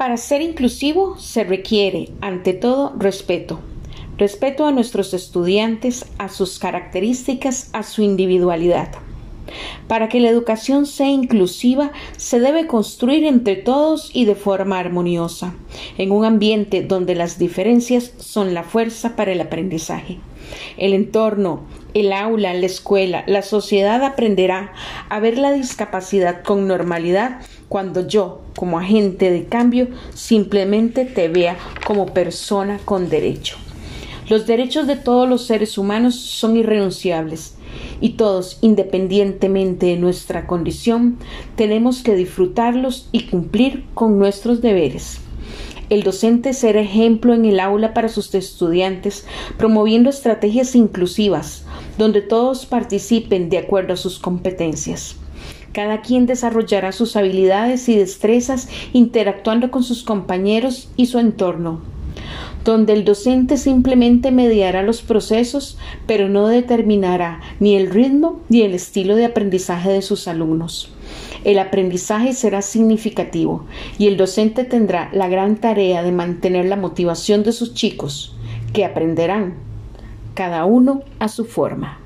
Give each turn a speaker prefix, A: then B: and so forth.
A: Para ser inclusivo se requiere, ante todo, respeto. Respeto a nuestros estudiantes, a sus características, a su individualidad. Para que la educación sea inclusiva, se debe construir entre todos y de forma armoniosa, en un ambiente donde las diferencias son la fuerza para el aprendizaje. El entorno, el aula, la escuela, la sociedad aprenderá a ver la discapacidad con normalidad cuando yo, como agente de cambio, simplemente te vea como persona con derecho. Los derechos de todos los seres humanos son irrenunciables y todos, independientemente de nuestra condición, tenemos que disfrutarlos y cumplir con nuestros deberes. El docente será ejemplo en el aula para sus estudiantes, promoviendo estrategias inclusivas, donde todos participen de acuerdo a sus competencias. Cada quien desarrollará sus habilidades y destrezas interactuando con sus compañeros y su entorno, donde el docente simplemente mediará los procesos, pero no determinará ni el ritmo ni el estilo de aprendizaje de sus alumnos. El aprendizaje será significativo y el docente tendrá la gran tarea de mantener la motivación de sus chicos, que aprenderán, cada uno a su forma.